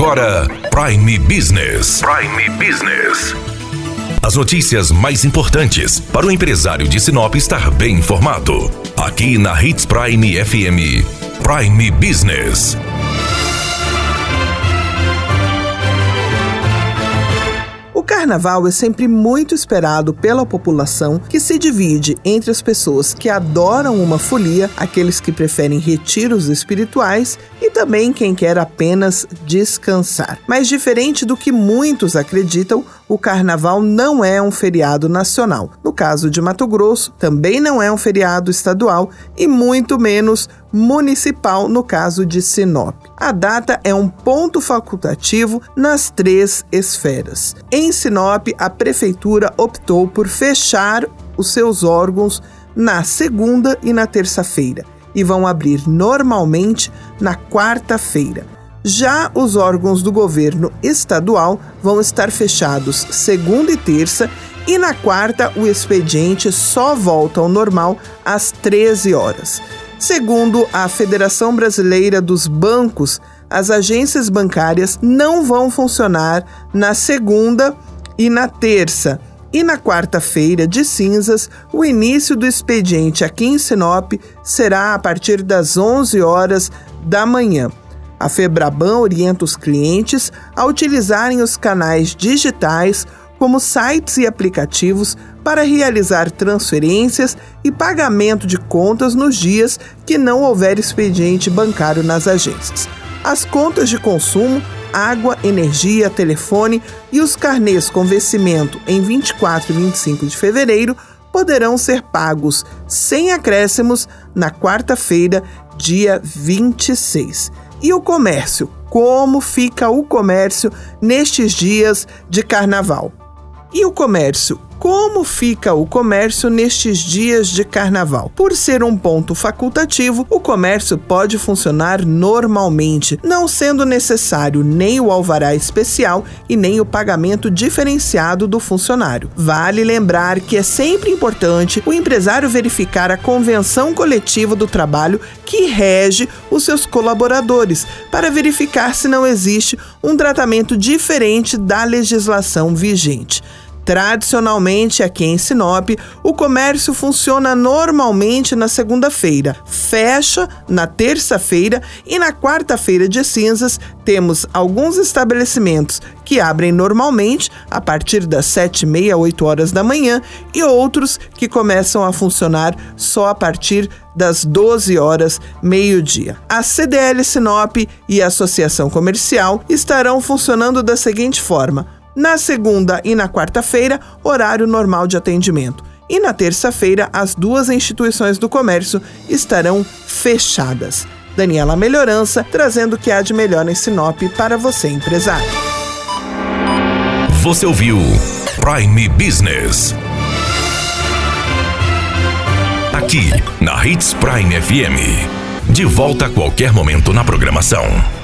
agora Prime Business. Prime Business. As notícias mais importantes para o empresário de Sinop estar bem informado. Aqui na Hits Prime FM. Prime Business. carnaval é sempre muito esperado pela população, que se divide entre as pessoas que adoram uma folia, aqueles que preferem retiros espirituais e também quem quer apenas descansar. Mas diferente do que muitos acreditam, o carnaval não é um feriado nacional. No caso de Mato Grosso, também não é um feriado estadual e muito menos municipal no caso de Sinop. A data é um ponto facultativo nas três esferas. Em Sinop, a prefeitura optou por fechar os seus órgãos na segunda e na terça-feira e vão abrir normalmente na quarta-feira. Já os órgãos do governo estadual vão estar fechados segunda e terça, e na quarta o expediente só volta ao normal às 13 horas. Segundo a Federação Brasileira dos Bancos, as agências bancárias não vão funcionar na segunda e na terça. E na quarta-feira de cinzas, o início do expediente aqui em Sinop será a partir das 11 horas da manhã. A Febraban orienta os clientes a utilizarem os canais digitais como sites e aplicativos para realizar transferências e pagamento de contas nos dias que não houver expediente bancário nas agências. As contas de consumo, água, energia, telefone e os carnês com vencimento em 24 e 25 de fevereiro poderão ser pagos sem acréscimos na quarta-feira, dia 26. E o comércio? Como fica o comércio nestes dias de carnaval? E o comércio como fica o comércio nestes dias de carnaval. Por ser um ponto facultativo, o comércio pode funcionar normalmente, não sendo necessário nem o alvará especial e nem o pagamento diferenciado do funcionário. Vale lembrar que é sempre importante o empresário verificar a convenção coletiva do trabalho que rege os seus colaboradores, para verificar se não existe um tratamento diferente da legislação vigente. Tradicionalmente, aqui em Sinop, o comércio funciona normalmente na segunda-feira, fecha na terça-feira e na quarta-feira de cinzas temos alguns estabelecimentos que abrem normalmente a partir das sete e meia, oito horas da manhã e outros que começam a funcionar só a partir das 12 horas, meio-dia. A CDL Sinop e a Associação Comercial estarão funcionando da seguinte forma na segunda e na quarta-feira, horário normal de atendimento. E na terça-feira, as duas instituições do comércio estarão fechadas. Daniela Melhorança, trazendo o que há de melhor em Sinop para você, empresário. Você ouviu Prime Business. Aqui, na Hits Prime FM. De volta a qualquer momento na programação.